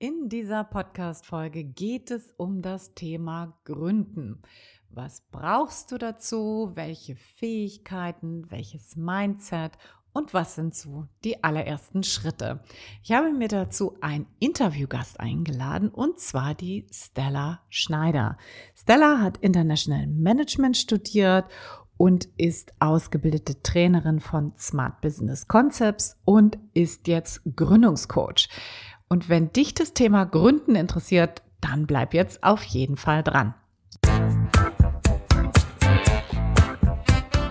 In dieser Podcast-Folge geht es um das Thema Gründen. Was brauchst du dazu? Welche Fähigkeiten? Welches Mindset? Und was sind so die allerersten Schritte? Ich habe mir dazu einen Interviewgast eingeladen und zwar die Stella Schneider. Stella hat International Management studiert und ist ausgebildete Trainerin von Smart Business Concepts und ist jetzt Gründungscoach. Und wenn dich das Thema Gründen interessiert, dann bleib jetzt auf jeden Fall dran.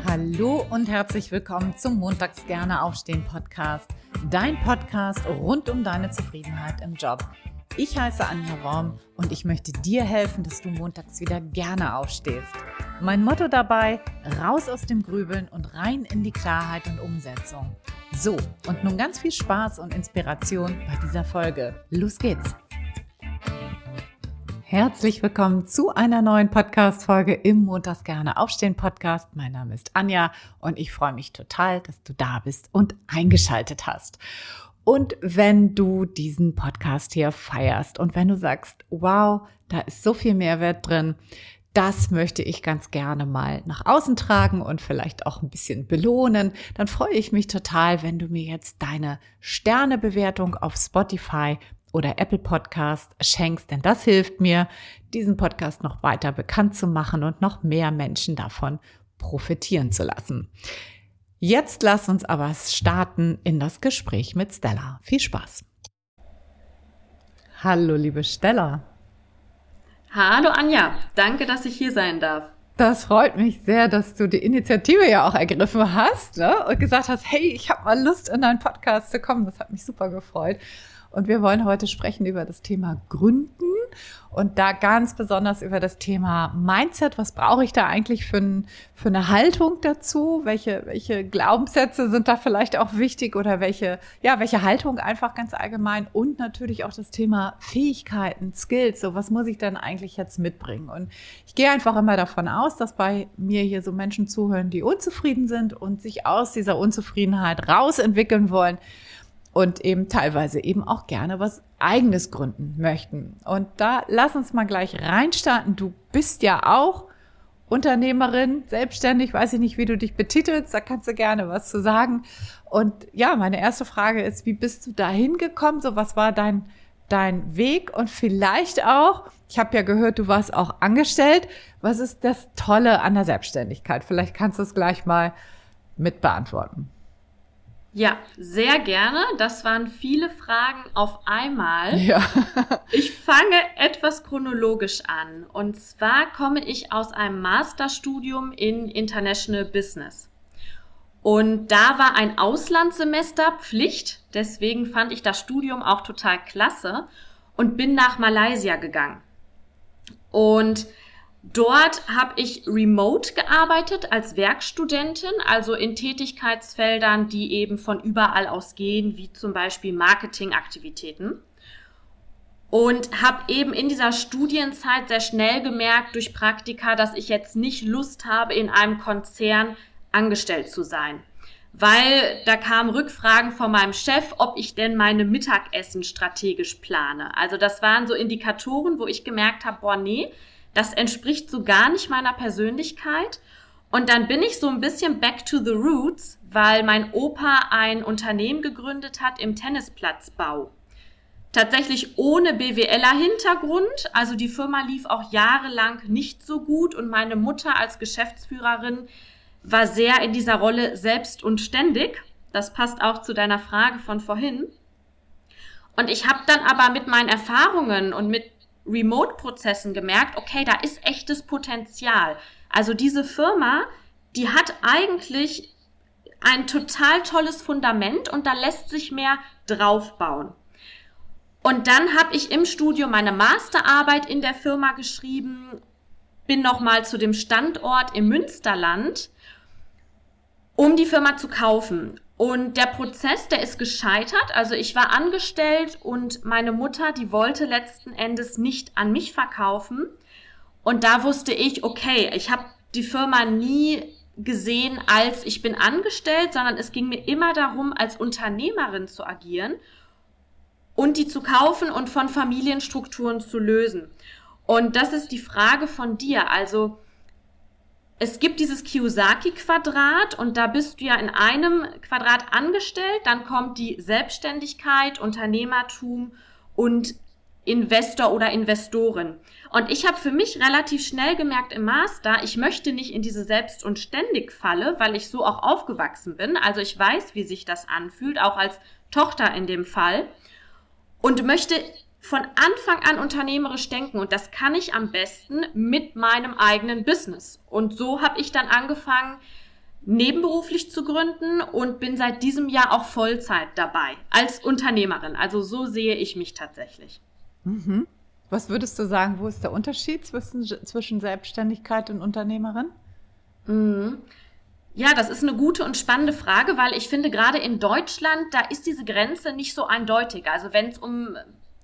Hallo und herzlich willkommen zum Montags gerne aufstehen Podcast. Dein Podcast rund um deine Zufriedenheit im Job. Ich heiße Anja Worm und ich möchte dir helfen, dass du montags wieder gerne aufstehst. Mein Motto dabei, raus aus dem Grübeln und rein in die Klarheit und Umsetzung. So, und nun ganz viel Spaß und Inspiration bei dieser Folge. Los geht's! Herzlich willkommen zu einer neuen Podcast-Folge im Montags gerne aufstehen Podcast. Mein Name ist Anja und ich freue mich total, dass du da bist und eingeschaltet hast. Und wenn du diesen Podcast hier feierst und wenn du sagst, wow, da ist so viel Mehrwert drin, das möchte ich ganz gerne mal nach außen tragen und vielleicht auch ein bisschen belohnen, dann freue ich mich total, wenn du mir jetzt deine Sternebewertung auf Spotify oder Apple Podcast schenkst, denn das hilft mir, diesen Podcast noch weiter bekannt zu machen und noch mehr Menschen davon profitieren zu lassen. Jetzt lass uns aber starten in das Gespräch mit Stella. Viel Spaß. Hallo, liebe Stella. Hallo Anja, danke, dass ich hier sein darf. Das freut mich sehr, dass du die Initiative ja auch ergriffen hast ne? und gesagt hast, hey, ich habe mal Lust, in deinen Podcast zu kommen. Das hat mich super gefreut. Und wir wollen heute sprechen über das Thema Gründen und da ganz besonders über das Thema Mindset. Was brauche ich da eigentlich für, ein, für eine Haltung dazu? Welche, welche Glaubenssätze sind da vielleicht auch wichtig oder welche, ja, welche Haltung einfach ganz allgemein? Und natürlich auch das Thema Fähigkeiten, Skills. So, was muss ich dann eigentlich jetzt mitbringen? Und ich gehe einfach immer davon aus, dass bei mir hier so Menschen zuhören, die unzufrieden sind und sich aus dieser Unzufriedenheit rausentwickeln wollen und eben teilweise eben auch gerne was eigenes gründen möchten. Und da lass uns mal gleich reinstarten. Du bist ja auch Unternehmerin, selbstständig, weiß ich nicht, wie du dich betitelst, da kannst du gerne was zu sagen. Und ja, meine erste Frage ist, wie bist du da hingekommen? So, was war dein, dein Weg? Und vielleicht auch, ich habe ja gehört, du warst auch angestellt. Was ist das Tolle an der Selbstständigkeit? Vielleicht kannst du es gleich mal mit beantworten. Ja, sehr gerne. Das waren viele Fragen auf einmal. Ja. ich fange etwas chronologisch an. Und zwar komme ich aus einem Masterstudium in International Business. Und da war ein Auslandssemester Pflicht. Deswegen fand ich das Studium auch total klasse und bin nach Malaysia gegangen. Und Dort habe ich remote gearbeitet als Werkstudentin, also in Tätigkeitsfeldern, die eben von überall aus gehen, wie zum Beispiel Marketingaktivitäten. Und habe eben in dieser Studienzeit sehr schnell gemerkt durch Praktika, dass ich jetzt nicht Lust habe, in einem Konzern angestellt zu sein. Weil da kamen Rückfragen von meinem Chef, ob ich denn meine Mittagessen strategisch plane. Also das waren so Indikatoren, wo ich gemerkt habe, boah, nee, das entspricht so gar nicht meiner Persönlichkeit. Und dann bin ich so ein bisschen back to the roots, weil mein Opa ein Unternehmen gegründet hat im Tennisplatzbau. Tatsächlich ohne BWLer-Hintergrund. Also die Firma lief auch jahrelang nicht so gut und meine Mutter als Geschäftsführerin war sehr in dieser Rolle selbst und ständig. Das passt auch zu deiner Frage von vorhin. Und ich habe dann aber mit meinen Erfahrungen und mit Remote-Prozessen gemerkt, okay, da ist echtes Potenzial. Also diese Firma, die hat eigentlich ein total tolles Fundament und da lässt sich mehr draufbauen. Und dann habe ich im Studio meine Masterarbeit in der Firma geschrieben, bin nochmal zu dem Standort im Münsterland, um die Firma zu kaufen. Und der Prozess, der ist gescheitert. Also ich war angestellt und meine Mutter, die wollte letzten Endes nicht an mich verkaufen. Und da wusste ich, okay, ich habe die Firma nie gesehen als ich bin angestellt, sondern es ging mir immer darum, als Unternehmerin zu agieren. und die zu kaufen und von Familienstrukturen zu lösen. Und das ist die Frage von dir. Also es gibt dieses Kiyosaki-Quadrat und da bist du ja in einem Quadrat angestellt. Dann kommt die Selbstständigkeit, Unternehmertum und Investor oder Investorin. Und ich habe für mich relativ schnell gemerkt im Master, ich möchte nicht in diese Selbst- und Ständig-Falle, weil ich so auch aufgewachsen bin. Also ich weiß, wie sich das anfühlt, auch als Tochter in dem Fall. Und möchte von Anfang an unternehmerisch denken und das kann ich am besten mit meinem eigenen Business. Und so habe ich dann angefangen, nebenberuflich zu gründen und bin seit diesem Jahr auch Vollzeit dabei als Unternehmerin. Also so sehe ich mich tatsächlich. Mhm. Was würdest du sagen, wo ist der Unterschied zwischen, zwischen Selbstständigkeit und Unternehmerin? Mhm. Ja, das ist eine gute und spannende Frage, weil ich finde, gerade in Deutschland, da ist diese Grenze nicht so eindeutig. Also wenn es um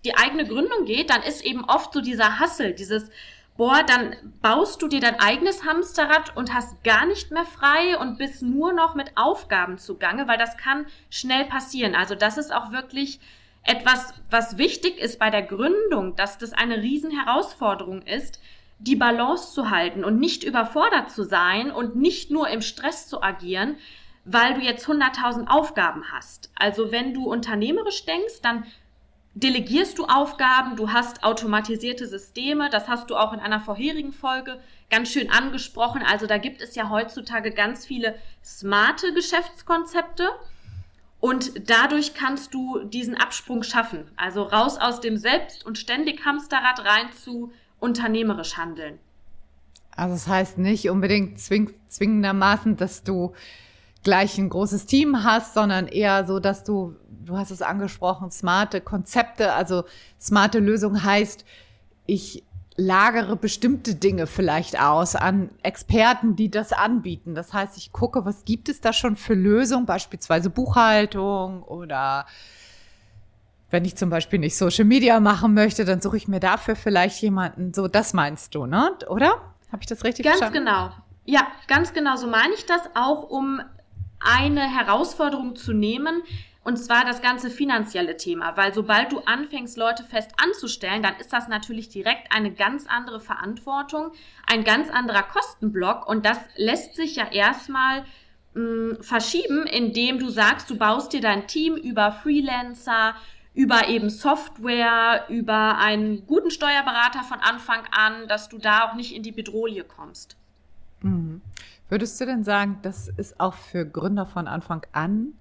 die eigene Gründung geht, dann ist eben oft so dieser Hassel, dieses, boah, dann baust du dir dein eigenes Hamsterrad und hast gar nicht mehr frei und bist nur noch mit Aufgaben zugange, weil das kann schnell passieren. Also das ist auch wirklich etwas, was wichtig ist bei der Gründung, dass das eine Riesenherausforderung ist, die Balance zu halten und nicht überfordert zu sein und nicht nur im Stress zu agieren, weil du jetzt 100.000 Aufgaben hast. Also wenn du unternehmerisch denkst, dann delegierst du Aufgaben, du hast automatisierte Systeme, das hast du auch in einer vorherigen Folge ganz schön angesprochen. Also da gibt es ja heutzutage ganz viele smarte Geschäftskonzepte und dadurch kannst du diesen Absprung schaffen. Also raus aus dem Selbst- und ständig Hamsterrad rein zu unternehmerisch handeln. Also das heißt nicht unbedingt zwing zwingendermaßen, dass du gleich ein großes Team hast, sondern eher so, dass du, du hast es angesprochen, smarte Konzepte, also smarte Lösung heißt, ich lagere bestimmte Dinge vielleicht aus an Experten, die das anbieten. Das heißt, ich gucke, was gibt es da schon für Lösungen, beispielsweise Buchhaltung oder wenn ich zum Beispiel nicht Social Media machen möchte, dann suche ich mir dafür vielleicht jemanden. So, das meinst du, ne? Oder? Habe ich das richtig ganz verstanden? Ganz genau. Ja, ganz genau so meine ich das, auch um eine Herausforderung zu nehmen, und zwar das ganze finanzielle Thema, weil sobald du anfängst, Leute fest anzustellen, dann ist das natürlich direkt eine ganz andere Verantwortung, ein ganz anderer Kostenblock und das lässt sich ja erstmal mh, hm, verschieben, indem du sagst, du baust dir dein Team über Freelancer, über eben Software, über einen guten Steuerberater von Anfang an, dass du da auch nicht in die Bedrohung kommst. Mhm. Würdest du denn sagen, das ist auch für Gründer von Anfang an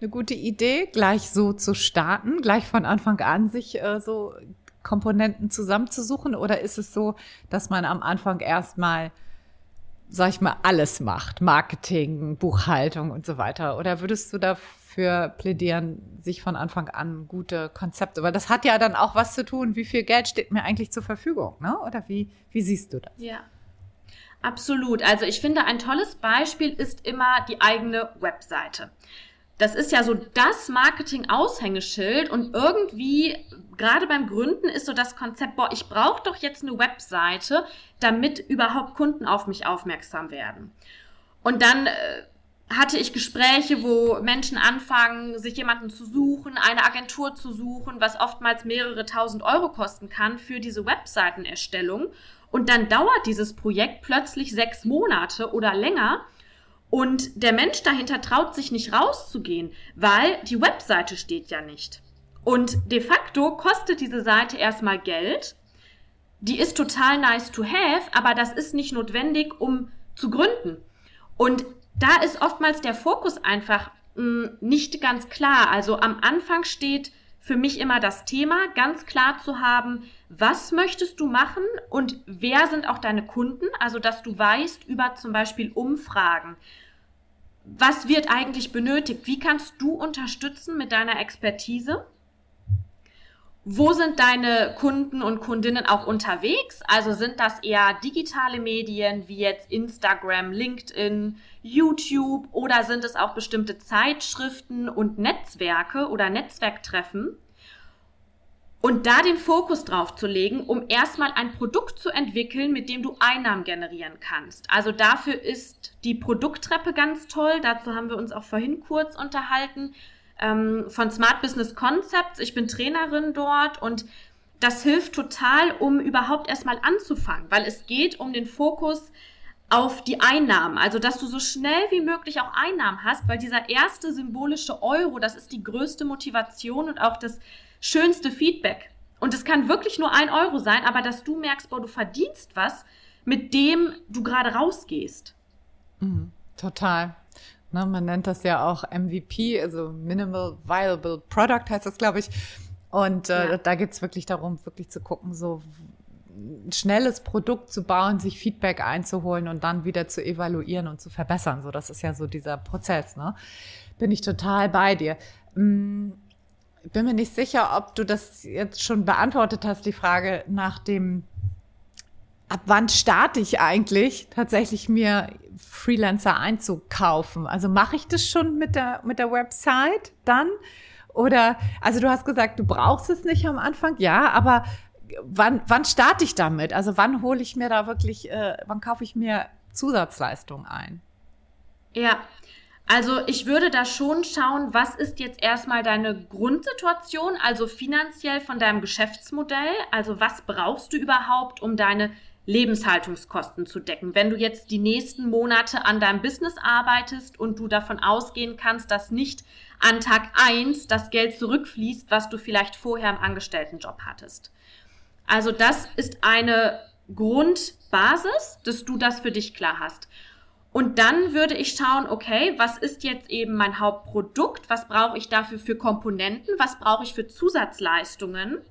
eine gute Idee, gleich so zu starten, gleich von Anfang an sich äh, so Komponenten zusammenzusuchen? Oder ist es so, dass man am Anfang erstmal, sag ich mal, alles macht? Marketing, Buchhaltung und so weiter? Oder würdest du dafür plädieren, sich von Anfang an gute Konzepte? Weil das hat ja dann auch was zu tun, wie viel Geld steht mir eigentlich zur Verfügung, ne? Oder wie, wie siehst du das? Ja. Absolut. Also ich finde, ein tolles Beispiel ist immer die eigene Webseite. Das ist ja so das Marketing-Aushängeschild und irgendwie, gerade beim Gründen, ist so das Konzept, boah, ich brauche doch jetzt eine Webseite, damit überhaupt Kunden auf mich aufmerksam werden. Und dann äh, hatte ich Gespräche, wo Menschen anfangen, sich jemanden zu suchen, eine Agentur zu suchen, was oftmals mehrere tausend Euro kosten kann für diese Webseitenerstellung. Und dann dauert dieses Projekt plötzlich sechs Monate oder länger. Und der Mensch dahinter traut sich nicht rauszugehen, weil die Webseite steht ja nicht. Und de facto kostet diese Seite erstmal Geld. Die ist total nice to have, aber das ist nicht notwendig, um zu gründen. Und da ist oftmals der Fokus einfach mh, mm, nicht ganz klar. Also am Anfang steht für mich immer das Thema, ganz klar zu haben, was möchtest du machen und wer sind auch deine Kunden? Also, dass du weißt über zum Beispiel Umfragen. Was wird eigentlich benötigt? Wie kannst du unterstützen mit deiner Expertise? Wo sind deine Kunden und Kundinnen auch unterwegs? Also sind das eher digitale Medien wie jetzt Instagram, LinkedIn, YouTube oder sind es auch bestimmte Zeitschriften und Netzwerke oder Netzwerktreffen? Und da den Fokus drauf zu legen, um erstmal ein Produkt zu entwickeln, mit dem du Einnahmen generieren kannst. Also dafür ist die Produkttreppe ganz toll. Dazu haben wir uns auch vorhin kurz unterhalten. Ähm, von Smart Business Concepts. Ich bin Trainerin dort und das hilft total, um überhaupt erstmal anzufangen, weil es geht um den Fokus auf die Einnahmen. Also, dass du so schnell wie möglich auch Einnahmen hast, weil dieser erste symbolische Euro, das ist die größte Motivation und auch das schönste Feedback. Und es kann wirklich nur ein Euro sein, aber dass du merkst, boah, du verdienst was, mit dem du gerade rausgehst. Mhm, total. Ne, man nennt das ja auch MVP, also Minimal Viable Product heißt das, glaube ich. Und äh, ja. da geht es wirklich darum, wirklich zu gucken, so ein schnelles Produkt zu bauen, sich Feedback einzuholen und dann wieder zu evaluieren und zu verbessern. So, das ist ja so dieser Prozess. Ne? Bin ich total bei dir. Hm, bin mir nicht sicher, ob du das jetzt schon beantwortet hast, die Frage nach dem, ab wann starte ich eigentlich tatsächlich mir Freelancer einzukaufen? Also mache ich das schon mit der, mit der Website dann? Oder, also du hast gesagt, du brauchst es nicht am Anfang, ja, aber wann, wann starte ich damit? Also wann hole ich mir da wirklich, äh, wann kaufe ich mir Zusatzleistungen ein? Ja, also ich würde da schon schauen, was ist jetzt erstmal deine Grundsituation, also finanziell von deinem Geschäftsmodell. Also was brauchst du überhaupt, um deine Lebenshaltungskosten zu decken. Wenn du jetzt die nächsten Monate an deinem Business arbeitest und du davon ausgehen kannst, dass nicht an Tag eins das Geld zurückfließt, was du vielleicht vorher im Angestelltenjob hattest. Also das ist eine Grundbasis, dass du das für dich klar hast. Und dann würde ich schauen, okay, was ist jetzt eben mein Hauptprodukt? Was brauche ich dafür für Komponenten? Was brauche ich für Zusatzleistungen?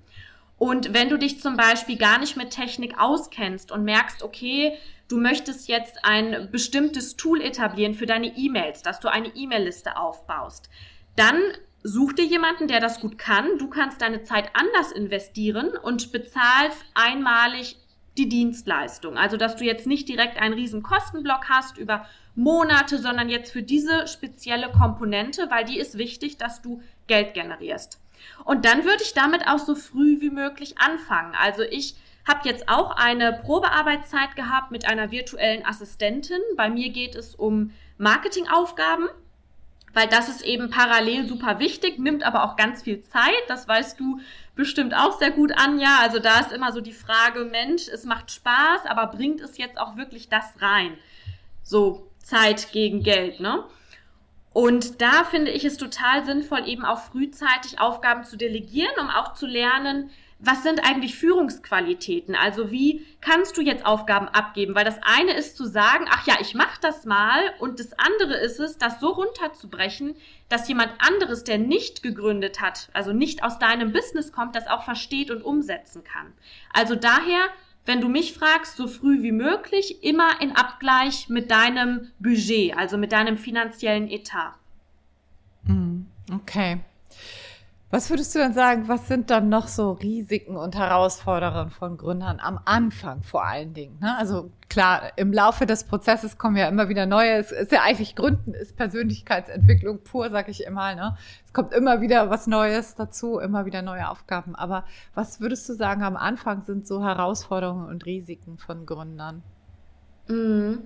Und wenn du dich zum Beispiel gar nicht mit Technik auskennst und merkst, okay, du möchtest jetzt ein bestimmtes Tool etablieren für deine E-Mails, dass du eine E-Mail-Liste aufbaust, dann such dir jemanden, der das gut kann. Du kannst deine Zeit anders investieren und bezahlst einmalig die Dienstleistung. Also, dass du jetzt nicht direkt einen riesen Kostenblock hast über Monate, sondern jetzt für diese spezielle Komponente, weil die ist wichtig, dass du Geld generierst. Und dann würde ich damit auch so früh wie möglich anfangen. Also ich habe jetzt auch eine Probearbeitszeit gehabt mit einer virtuellen Assistentin. Bei mir geht es um Marketingaufgaben weil das ist eben parallel super wichtig, nimmt aber auch ganz viel Zeit. Das weißt du bestimmt auch sehr gut, Anja. Also da ist immer so die Frage, Mensch, es macht Spaß, aber bringt es jetzt auch wirklich das rein? So Zeit gegen Geld, ne? Und da finde ich es total sinnvoll, eben auch frühzeitig Aufgaben zu delegieren, um auch zu lernen, was sind eigentlich Führungsqualitäten? Also wie kannst du jetzt Aufgaben abgeben? Weil das eine ist zu sagen, ach ja, ich mache das mal und das andere ist es, das so runterzubrechen, dass jemand anderes, der nicht gegründet hat, also nicht aus deinem Business kommt, das auch versteht und umsetzen kann. Also daher, wenn du mich fragst, so früh wie möglich, immer in Abgleich mit deinem Budget, also mit deinem finanziellen Etat. Mm, okay. Was würdest du dann sagen, was sind dann noch so Risiken und Herausforderungen von Gründern am Anfang vor allen Dingen? Ne? Also klar, im Laufe des Prozesses kommen ja immer wieder neue, es ist ja eigentlich Gründen, ist Persönlichkeitsentwicklung pur, sag ich immer. Ne? Es kommt immer wieder was Neues dazu, immer wieder neue Aufgaben. Aber was würdest du sagen, am Anfang sind so Herausforderungen und Risiken von Gründern? Mhm.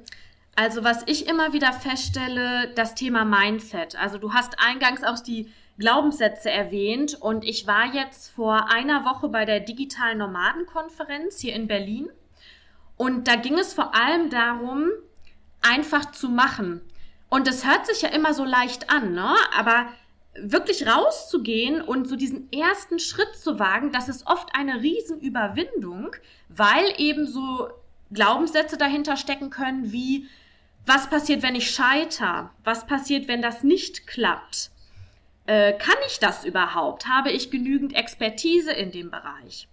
Also was ich immer wieder feststelle, das Thema Mindset. Also du hast eingangs auch die Glaubenssätze erwähnt und ich war jetzt vor einer Woche bei der digitalen Nomadenkonferenz hier in Berlin und da ging es vor allem darum, einfach zu machen. Und es hört sich ja immer so leicht an, ne? aber wirklich rauszugehen und so diesen ersten Schritt zu wagen, das ist oft eine Riesenüberwindung, weil eben so Glaubenssätze dahinter stecken können wie, was passiert, wenn ich scheiter? Was passiert, wenn das nicht klappt? Äh, kann ich das überhaupt? Habe ich genügend Expertise in dem Bereich?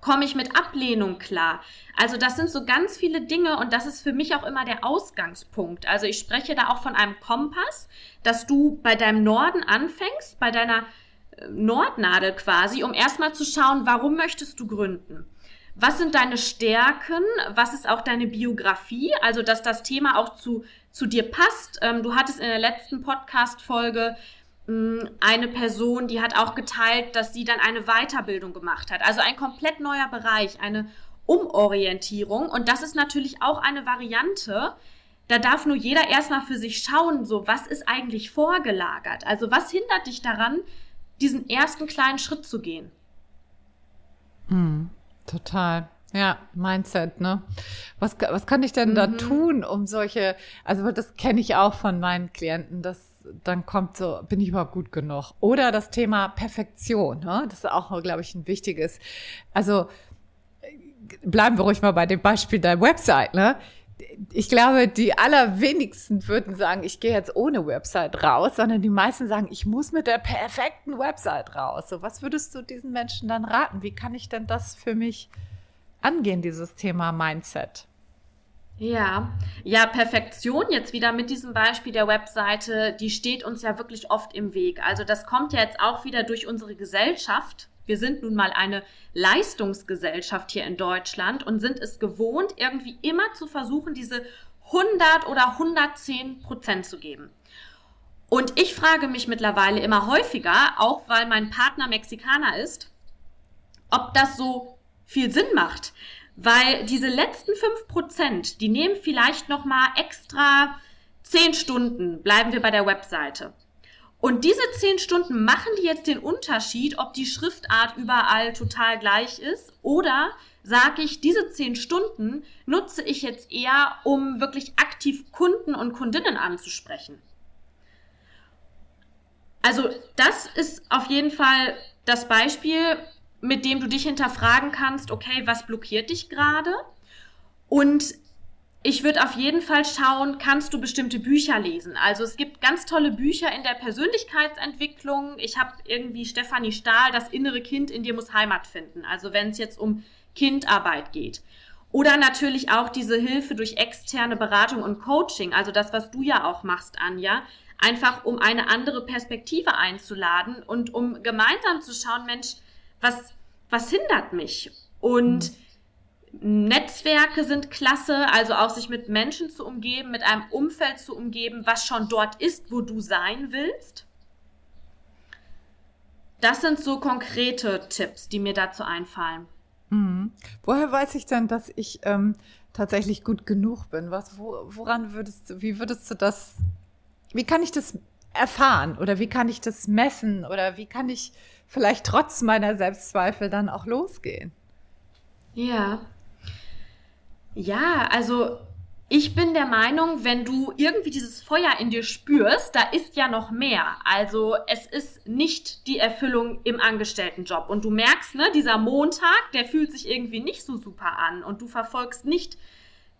Komme ich mit Ablehnung klar? Also das sind so ganz viele Dinge und das ist für mich auch immer der Ausgangspunkt. Also ich spreche da auch von einem Kompass, dass du bei deinem Norden anfängst, bei deiner äh, Nordnadel quasi, um erstmal zu schauen, warum möchtest du gründen? Was sind deine Stärken? Was ist auch deine Biografie? Also, dass das Thema auch zu, zu dir passt. Ähm, du hattest in der letzten Podcast-Folge eine Person, die hat auch geteilt, dass sie dann eine Weiterbildung gemacht hat. Also ein komplett neuer Bereich, eine Umorientierung. Und das ist natürlich auch eine Variante, da darf nur jeder erstmal für sich schauen, so was ist eigentlich vorgelagert? Also was hindert dich daran, diesen ersten kleinen Schritt zu gehen? Mm, total. Ja, Mindset, ne? Was, was kann ich denn mhm. da tun, um solche, also das kenne ich auch von meinen Klienten, dass dann kommt so, bin ich überhaupt gut genug? Oder das Thema Perfektion, ne? Das ist auch, glaube ich, ein wichtiges. Also bleiben wir ruhig mal bei dem Beispiel der Website, ne? ich glaube, die allerwenigsten würden sagen, ich gehe jetzt ohne Website raus, sondern die meisten sagen, ich muss mit der perfekten Website raus. So, was würdest du diesen Menschen dann raten? Wie kann ich denn das für mich angehen, dieses Thema Mindset? Ja, ja, Perfektion jetzt wieder mit diesem Beispiel der Webseite, die steht uns ja wirklich oft im Weg. Also das kommt ja jetzt auch wieder durch unsere Gesellschaft wir sind nun mal eine Leistungsgesellschaft hier in Deutschland und sind es gewohnt, irgendwie immer zu versuchen, diese 100 oder 110 Prozent zu geben. Und ich frage mich mittlerweile immer häufiger, auch weil mein Partner Mexikaner ist, ob das so viel Sinn macht. Weil diese letzten 5 Prozent, die nehmen vielleicht nochmal extra 10 Stunden, bleiben wir bei der Webseite. Und diese zehn Stunden machen die jetzt den Unterschied, ob die Schriftart überall total gleich ist oder sage ich, diese zehn Stunden nutze ich jetzt eher, um wirklich aktiv Kunden und Kundinnen anzusprechen. Also das ist auf jeden Fall das Beispiel, mit dem du dich hinterfragen kannst, okay, was blockiert dich gerade? Und ich würde auf jeden Fall schauen, kannst du bestimmte Bücher lesen. Also es gibt ganz tolle Bücher in der Persönlichkeitsentwicklung. Ich habe irgendwie Stefanie Stahl, das innere Kind in dir muss Heimat finden. Also wenn es jetzt um Kindarbeit geht. Oder natürlich auch diese Hilfe durch externe Beratung und Coaching, also das, was du ja auch machst, Anja, einfach um eine andere Perspektive einzuladen und um gemeinsam zu schauen, Mensch, was, was hindert mich? Und mhm Netzwerke sind klasse, also auch sich mit Menschen zu umgeben, mit einem Umfeld zu umgeben, was schon dort ist, wo du sein willst. Das sind so konkrete Tipps, die mir dazu einfallen. Mhm. Woher weiß ich denn, dass ich ähm, tatsächlich gut genug bin? Was, wo, woran würdest du, wie würdest du das, wie kann ich das erfahren oder wie kann ich das messen oder wie kann ich vielleicht trotz meiner Selbstzweifel dann auch losgehen? Ja, ja, also ich bin der Meinung, wenn du irgendwie dieses Feuer in dir spürst, da ist ja noch mehr. Also es ist nicht die Erfüllung im Angestelltenjob. Und du merkst, ne, dieser Montag, der fühlt sich irgendwie nicht so super an und du verfolgst nicht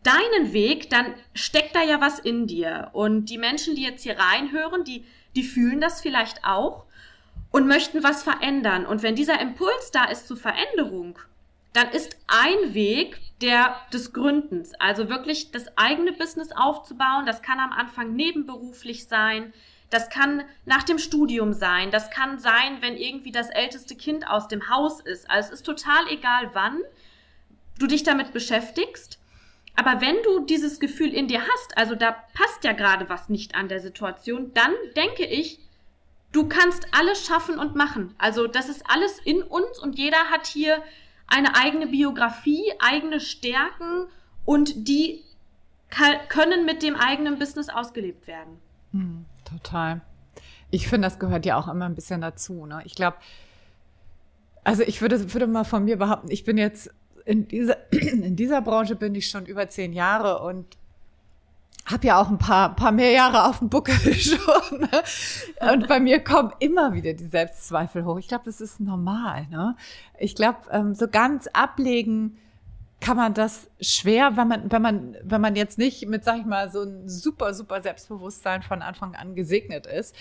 deinen Weg, dann steckt da ja was in dir. Und die Menschen, die jetzt hier reinhören, die, die fühlen das vielleicht auch und möchten was verändern. Und wenn dieser Impuls da ist zur Veränderung, dann ist ein Weg der des Gründens, also wirklich das eigene Business aufzubauen. Das kann am Anfang nebenberuflich sein. Das kann nach dem Studium sein. Das kann sein, wenn irgendwie das älteste Kind aus dem Haus ist. Also es ist total egal, wann du dich damit beschäftigst. Aber wenn du dieses Gefühl in dir hast, also da passt ja gerade was nicht an der Situation, dann denke ich, du kannst alles schaffen und machen. Also das ist alles in uns und jeder hat hier eine eigene Biografie, eigene Stärken und die können mit dem eigenen Business ausgelebt werden. Hm, total. Ich finde, das gehört ja auch immer ein bisschen dazu. Ne? Ich glaube, also ich würde, würde mal von mir behaupten, ich bin jetzt in dieser, in dieser Branche bin ich schon über zehn Jahre und habe ja auch ein paar, paar mehr Jahre auf dem Buckel schon. Ne? Und bei mir kommen immer wieder die Selbstzweifel hoch. Ich glaube, das ist normal. Ne? Ich glaube, ähm, so ganz ablegen kann man das schwer, wenn man, wenn man, wenn man jetzt nicht mit, sag ich mal, so ein super, super Selbstbewusstsein von Anfang an gesegnet ist.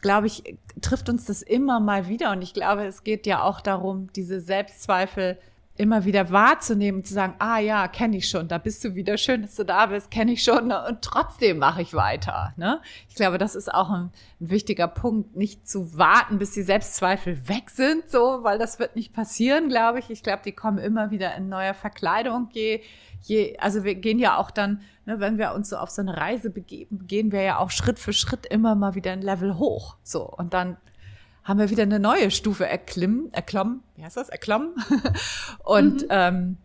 Glaube ich, trifft uns das immer mal wieder. Und ich glaube, es geht ja auch darum, diese Selbstzweifel immer wieder wahrzunehmen und zu sagen, ah ja, kenne ich schon, da bist du wieder, schön, dass du da bist, kenne ich schon ne? und trotzdem mache ich weiter. Ne? Ich glaube, das ist auch ein, ein, wichtiger Punkt, nicht zu warten, bis die Selbstzweifel weg sind, so, weil das wird nicht passieren, glaube ich. Ich glaube, die kommen immer wieder in neuer Verkleidung. Je, je, also wir gehen ja auch dann, ne, wenn wir uns so auf so eine Reise begeben, gehen wir ja auch Schritt für Schritt immer mal wieder ein Level hoch. So und dann haben wir wieder eine neue Stufe erklimmen, erklommen, wie heißt das, erklommen. und, mhm. ähm,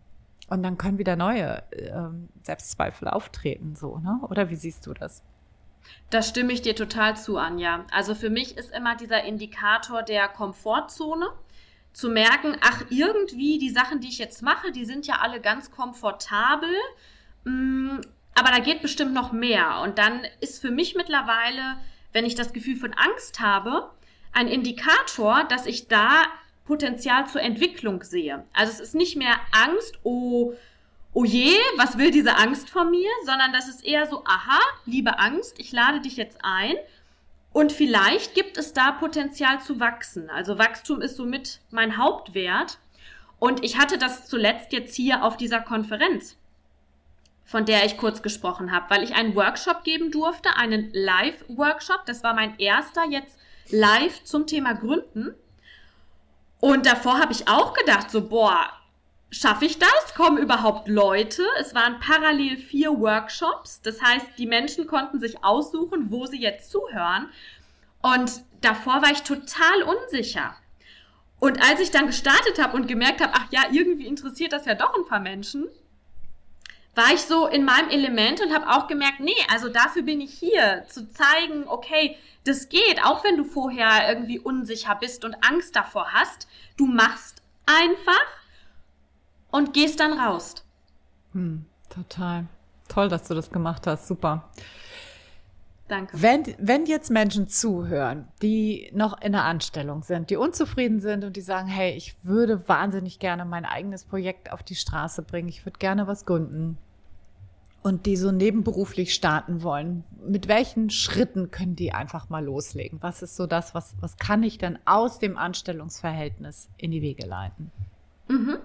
und dann können wieder neue ähm, Selbstzweifel auftreten, so, ne? Oder wie siehst du das? Da stimme ich dir total zu, Anja. Also für mich ist immer dieser Indikator der Komfortzone zu merken, ach, irgendwie die Sachen, die ich jetzt mache, die sind ja alle ganz komfortabel, mm, aber da geht bestimmt noch mehr. Und dann ist für mich mittlerweile, wenn ich das Gefühl von Angst habe, ein Indikator, dass ich da Potenzial zur Entwicklung sehe. Also es ist nicht mehr Angst, oh, oh je, was will diese Angst von mir, sondern das ist eher so, aha, liebe Angst, ich lade dich jetzt ein und vielleicht gibt es da Potenzial zu wachsen. Also Wachstum ist somit mein Hauptwert. Und ich hatte das zuletzt jetzt hier auf dieser Konferenz, von der ich kurz gesprochen habe, weil ich einen Workshop geben durfte, einen Live-Workshop. Das war mein erster jetzt live zum Thema Gründen. Und davor habe ich auch gedacht, so, boah, schaffe ich das? Kommen überhaupt Leute? Es waren parallel vier Workshops. Das heißt, die Menschen konnten sich aussuchen, wo sie jetzt zuhören. Und davor war ich total unsicher. Und als ich dann gestartet habe und gemerkt habe, ach ja, irgendwie interessiert das ja doch ein paar Menschen, war ich so in meinem Element und habe auch gemerkt, nee, also dafür bin ich hier, zu zeigen, okay, das geht, auch wenn du vorher irgendwie unsicher bist und Angst davor hast. Du machst einfach und gehst dann raus. Hm, total. Toll, dass du das gemacht hast. Super. Danke. Wenn, wenn jetzt Menschen zuhören, die noch in der Anstellung sind, die unzufrieden sind und die sagen, hey, ich würde wahnsinnig gerne mein eigenes Projekt auf die Straße bringen, ich würde gerne was gründen und die so nebenberuflich starten wollen, mit welchen Schritten können die einfach mal loslegen? Was ist so das, was, was kann ich denn aus dem Anstellungsverhältnis in die Wege leiten? Mhm.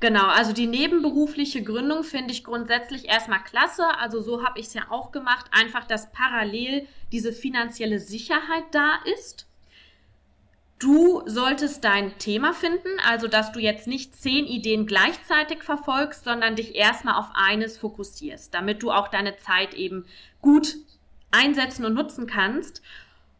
Genau, also die nebenberufliche Gründung finde ich grundsätzlich erstmal klasse. Also so habe ich es ja auch gemacht, einfach, dass parallel diese finanzielle Sicherheit da ist. Du solltest dein Thema finden, also dass du jetzt nicht zehn Ideen gleichzeitig verfolgst, sondern dich erstmal auf eines fokussierst, damit du auch deine Zeit eben gut einsetzen und nutzen kannst.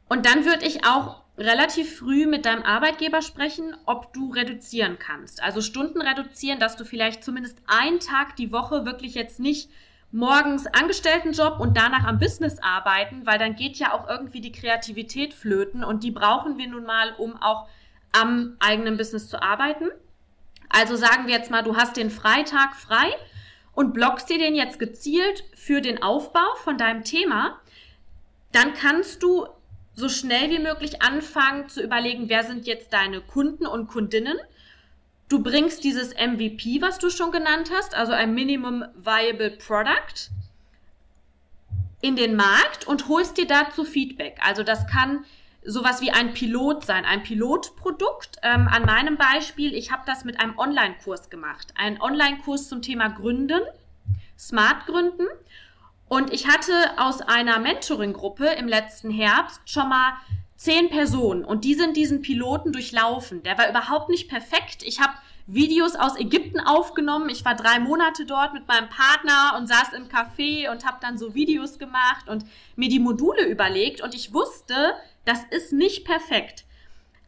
Und dann würde ich auch relativ früh mit deinem Arbeitgeber sprechen, ob du reduzieren kannst. Also Stunden reduzieren, dass du vielleicht zumindest einen Tag die Woche wirklich jetzt nicht morgens Angestelltenjob und danach am Business arbeiten, weil dann geht ja auch irgendwie die Kreativität flöten und die brauchen wir nun mal, um auch am eigenen Business zu arbeiten. Also sagen wir jetzt mal, du hast den Freitag frei und blockst dir den jetzt gezielt für den Aufbau von deinem Thema, dann kannst du so schnell wie möglich anfangen zu überlegen, wer sind jetzt deine Kunden und Kundinnen. Du bringst dieses MVP, was du schon genannt hast, also ein Minimum Viable Product, in den Markt und holst dir dazu Feedback. Also das kann sowas wie ein Pilot sein, ein Pilotprodukt. Ähm, an meinem Beispiel, ich habe das mit einem Online-Kurs gemacht. Ein Online-Kurs zum Thema Gründen, Smart Gründen. Und ich hatte aus einer Mentoring-Gruppe im letzten Herbst schon mal zehn Personen und die sind diesen Piloten durchlaufen. Der war überhaupt nicht perfekt. Ich habe Videos aus Ägypten aufgenommen. Ich war drei Monate dort mit meinem Partner und saß im Café und habe dann so Videos gemacht und mir die Module überlegt. Und ich wusste, das ist nicht perfekt.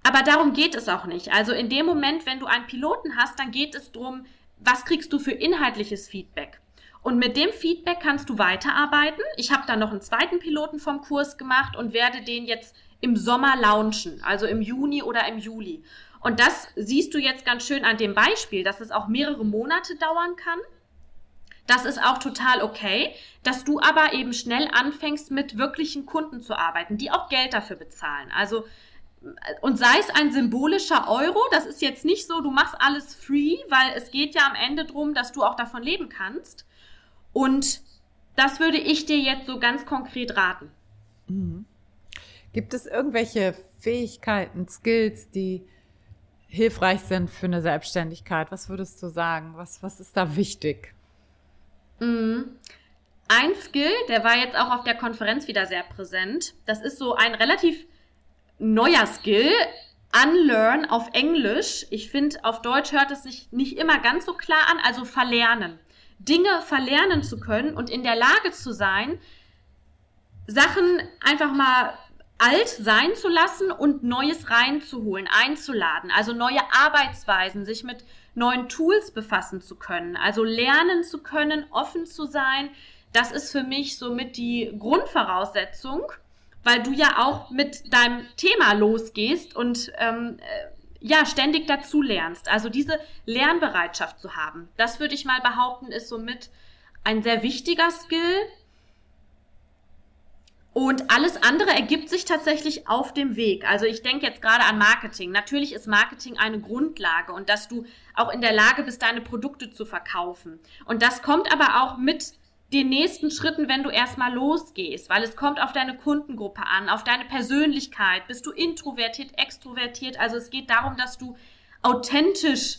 Aber darum geht es auch nicht. Also in dem Moment, wenn du einen Piloten hast, dann geht es darum, was kriegst du für inhaltliches Feedback. Und mit dem Feedback kannst du weiterarbeiten. Ich habe dann noch einen zweiten Piloten vom Kurs gemacht und werde den jetzt im Sommer launchen, also im Juni oder im Juli. Und das siehst du jetzt ganz schön an dem Beispiel, dass es auch mehrere Monate dauern kann. Das ist auch total okay, dass du aber eben schnell anfängst, mit wirklichen Kunden zu arbeiten, die auch Geld dafür bezahlen. Also und sei es ein symbolischer Euro, das ist jetzt nicht so, du machst alles free, weil es geht ja am Ende darum, dass du auch davon leben kannst. Und das würde ich dir jetzt so ganz konkret raten. Mhm. Gibt es irgendwelche Fähigkeiten, Skills, die hilfreich sind für eine Selbstständigkeit? Was würdest du sagen? Was, was ist da wichtig? Mhm. Ein Skill, der war jetzt auch auf der Konferenz wieder sehr präsent. Das ist so ein relativ neuer Skill. Unlearn auf Englisch. Ich finde, auf Deutsch hört es sich nicht immer ganz so klar an, also verlernen. Dinge verlernen zu können und in der Lage zu sein, Sachen einfach mal alt sein zu lassen und Neues reinzuholen, einzuladen. Also neue Arbeitsweisen, sich mit neuen Tools befassen zu können, also lernen zu können, offen zu sein. Das ist für mich somit die Grundvoraussetzung, weil du ja auch mit deinem Thema losgehst und ähm, äh, ja, ständig dazu lernst. Also diese Lernbereitschaft zu haben, das würde ich mal behaupten, ist somit ein sehr wichtiger Skill, und alles andere ergibt sich tatsächlich auf dem Weg. Also ich denke jetzt gerade an Marketing. Natürlich ist Marketing eine Grundlage und dass du auch in der Lage bist, deine Produkte zu verkaufen. Und das kommt aber auch mit den nächsten Schritten, wenn du erstmal losgehst, weil es kommt auf deine Kundengruppe an, auf deine Persönlichkeit. Bist du introvertiert, extrovertiert? Also es geht darum, dass du authentisch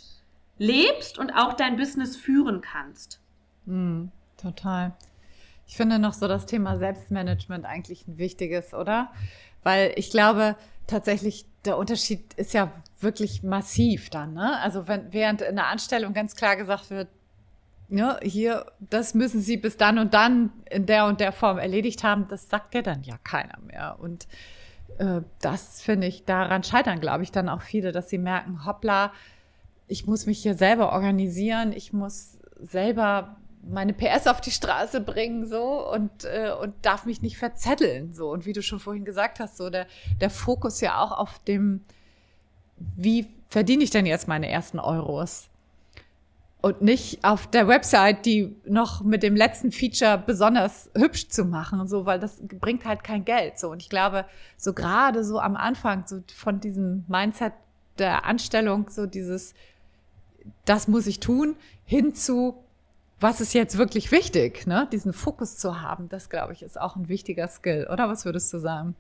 lebst und auch dein Business führen kannst. Mm, total. Ich finde noch so das Thema Selbstmanagement eigentlich ein wichtiges, oder? Weil ich glaube, tatsächlich der Unterschied ist ja wirklich massiv dann, ne? Also wenn während in der Anstellung ganz klar gesagt wird, ja, hier, das müssen Sie bis dann und dann in der und der Form erledigt haben, das sagt ja dann ja keiner mehr. Und äh, das finde ich, daran scheitern, glaube ich, dann auch viele, dass sie merken, hoppla, ich muss mich hier selber organisieren, ich muss selber meine PS auf die Straße bringen so und äh, und darf mich nicht verzetteln so. Und wie du schon vorhin gesagt hast so der der Fokus ja auch auf dem wie verdiene ich denn jetzt meine ersten Euros und nicht auf der Website die noch mit dem letzten Feature besonders hübsch zu machen so weil das bringt halt kein Geld so und ich glaube so gerade so am Anfang so von diesem Mindset der Anstellung so dieses das muss ich tun hin zu was ist jetzt wirklich wichtig, ne? Diesen Fokus zu haben, das glaube ich ist auch ein wichtiger Skill, oder? Was würdest du sagen?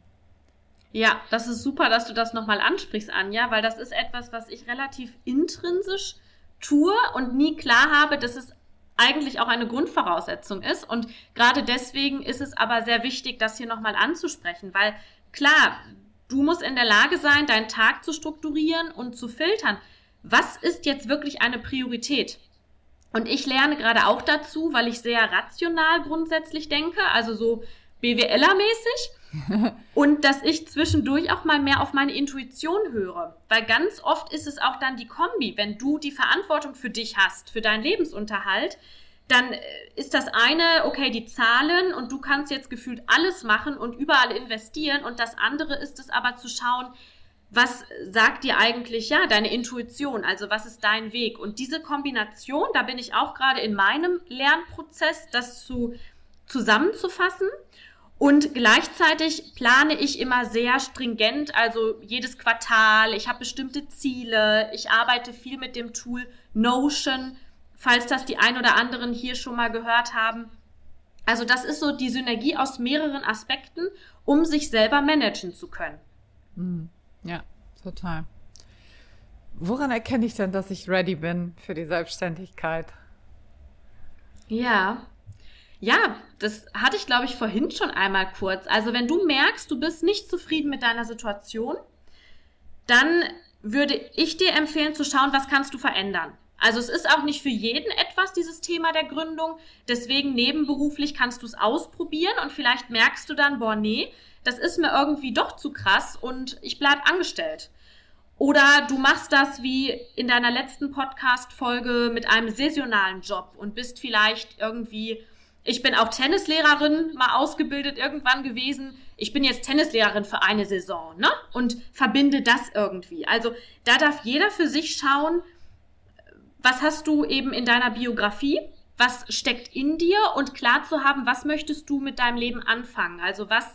Ja, das ist super, dass du das nochmal ansprichst, Anja, weil das ist etwas, was ich relativ intrinsisch tue und nie klar habe, dass es eigentlich auch eine Grundvoraussetzung ist. Und gerade deswegen ist es aber sehr wichtig, das hier nochmal anzusprechen, weil klar, du musst in der Lage sein, deinen Tag zu strukturieren und zu filtern. Was ist jetzt wirklich eine Priorität? Und ich lerne gerade auch dazu, weil ich sehr rational grundsätzlich denke, also so BWLer-mäßig. und dass ich zwischendurch auch mal mehr auf meine Intuition höre. Weil ganz oft ist es auch dann die Kombi, wenn du die Verantwortung für dich hast, für deinen Lebensunterhalt, dann äh, ist das eine, okay, die Zahlen und du kannst jetzt gefühlt alles machen und überall investieren und das andere ist es aber zu schauen, was sagt dir eigentlich, ja, deine Intuition, also was ist dein Weg? Und diese Kombination, da bin ich auch gerade in meinem Lernprozess, das zu, zusammenzufassen. Und gleichzeitig plane ich immer sehr stringent, also jedes Quartal, ich habe bestimmte Ziele, ich arbeite viel mit dem Tool Notion, falls das die ein oder anderen hier schon mal gehört haben. Also das ist so die Synergie aus mehreren Aspekten, um sich selber managen zu können. Mhm. Ja, total. Woran erkenne ich denn, dass ich ready bin für die Selbstständigkeit? Ja. Ja, das hatte ich, glaube ich, vorhin schon einmal kurz. Also wenn du merkst, du bist nicht zufrieden mit deiner Situation, dann würde ich dir empfehlen zu schauen, was kannst du verändern. Also es ist auch nicht für jeden etwas, dieses Thema der Gründung. Deswegen nebenberuflich kannst du es ausprobieren und vielleicht merkst du dann, boah, nee, das ist mir irgendwie doch zu krass und ich bleib angestellt. Oder du machst das wie in deiner letzten Podcast-Folge mit einem saisonalen Job und bist vielleicht irgendwie, ich bin auch Tennislehrerin, mal ausgebildet irgendwann gewesen. Ich bin jetzt Tennislehrerin für eine Saison, ne? Und verbinde das irgendwie. Also da darf jeder für sich schauen, was hast du eben in deiner Biografie? Was steckt in dir? Und klar zu haben, was möchtest du mit deinem Leben anfangen? Also was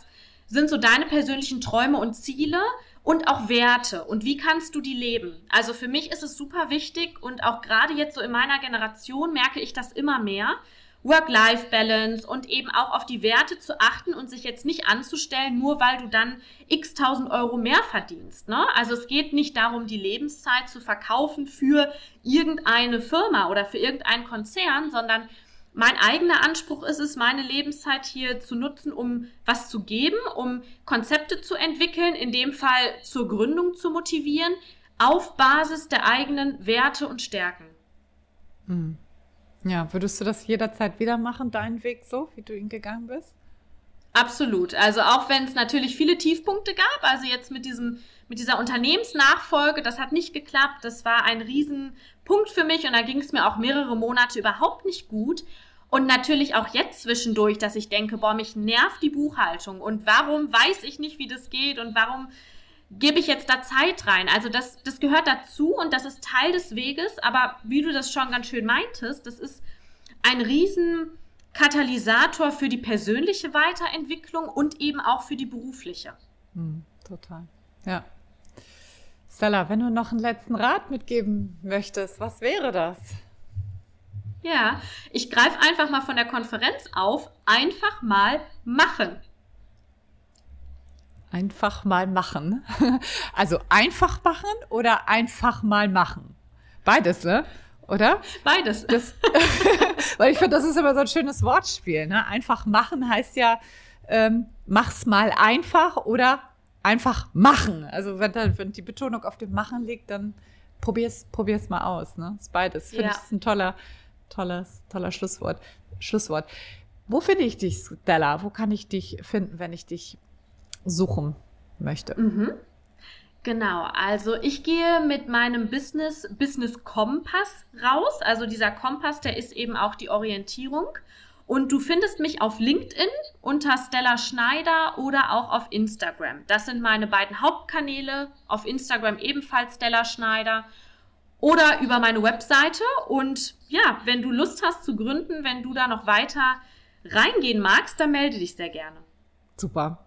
sind so deine persönlichen Träume und Ziele und auch Werte und wie kannst du die leben? Also für mich ist es super wichtig und auch gerade jetzt so in meiner Generation merke ich das immer mehr. Work-Life-Balance und eben auch auf die Werte zu achten und sich jetzt nicht anzustellen, nur weil du dann x tausend Euro mehr verdienst. Ne? Also es geht nicht darum, die Lebenszeit zu verkaufen für irgendeine Firma oder für irgendeinen Konzern, sondern mein eigener Anspruch ist es, meine Lebenszeit hier zu nutzen, um was zu geben, um Konzepte zu entwickeln, in dem Fall zur Gründung zu motivieren, auf Basis der eigenen Werte und Stärken. Hm. Ja, würdest du das jederzeit wieder machen, deinen Weg so, wie du ihn gegangen bist? Absolut. Also auch wenn es natürlich viele Tiefpunkte gab, also jetzt mit diesem mit dieser Unternehmensnachfolge, das hat nicht geklappt. Das war ein Riesenpunkt für mich und da ging es mir auch mehrere Monate überhaupt nicht gut. Und natürlich auch jetzt zwischendurch, dass ich denke, boah, mich nervt die Buchhaltung und warum weiß ich nicht, wie das geht und warum gebe ich jetzt da Zeit rein? Also das, das gehört dazu und das ist Teil des Weges, aber wie du das schon ganz schön meintest, das ist ein riesen Katalysator für die persönliche Weiterentwicklung und eben auch für die berufliche. Hm, total. Ja. Stella, wenn du noch einen letzten Rat mitgeben möchtest, was wäre das? Ja, ich greife einfach mal von der Konferenz auf, einfach mal machen. Einfach mal machen. Also einfach machen oder einfach mal machen? Beides, ne? Oder? Beides. Das, weil ich finde, das ist immer so ein schönes Wortspiel. Ne? Einfach machen heißt ja, ähm, mach's mal einfach oder einfach machen. Also wenn, dann, wenn die Betonung auf dem Machen liegt, dann probier's, probier's mal aus. Ne? Das ist beides. Finde ja. ich, das ist ein toller, tolles, toller Schlusswort. Schlusswort. Wo finde ich dich, Stella? Wo kann ich dich finden, wenn ich dich suchen möchte? Mhm. Genau, also ich gehe mit meinem Business, Business Kompass raus. Also dieser Kompass, der ist eben auch die Orientierung. Und du findest mich auf LinkedIn unter Stella Schneider oder auch auf Instagram. Das sind meine beiden Hauptkanäle. Auf Instagram ebenfalls Stella Schneider oder über meine Webseite. Und ja, wenn du Lust hast zu gründen, wenn du da noch weiter reingehen magst, dann melde dich sehr gerne. Super.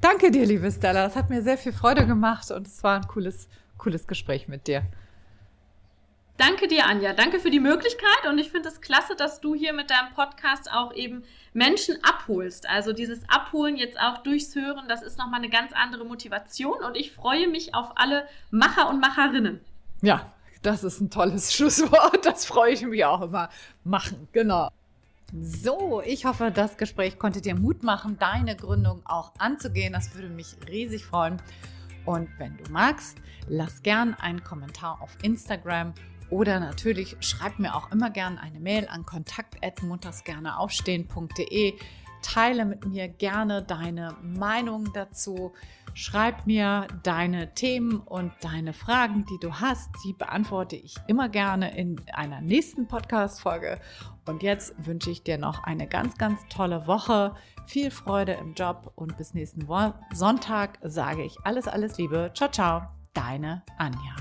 Danke dir, liebe Stella. Das hat mir sehr viel Freude gemacht und es war ein cooles, cooles Gespräch mit dir. Danke dir, Anja. Danke für die Möglichkeit und ich finde es klasse, dass du hier mit deinem Podcast auch eben Menschen abholst. Also dieses Abholen jetzt auch durchs Hören, das ist nochmal eine ganz andere Motivation und ich freue mich auf alle Macher und Macherinnen. Ja, das ist ein tolles Schlusswort. Das freue ich mich auch immer. Machen, genau. So, ich hoffe, das Gespräch konnte dir Mut machen, deine Gründung auch anzugehen. Das würde mich riesig freuen. Und wenn du magst, lass gern einen Kommentar auf Instagram oder natürlich schreib mir auch immer gerne eine Mail an kontakt.montagsgerneaufstehen.de. Teile mit mir gerne deine Meinung dazu. Schreib mir deine Themen und deine Fragen, die du hast. Die beantworte ich immer gerne in einer nächsten Podcast-Folge. Und jetzt wünsche ich dir noch eine ganz, ganz tolle Woche. Viel Freude im Job und bis nächsten Sonntag sage ich alles, alles Liebe. Ciao, ciao. Deine Anja.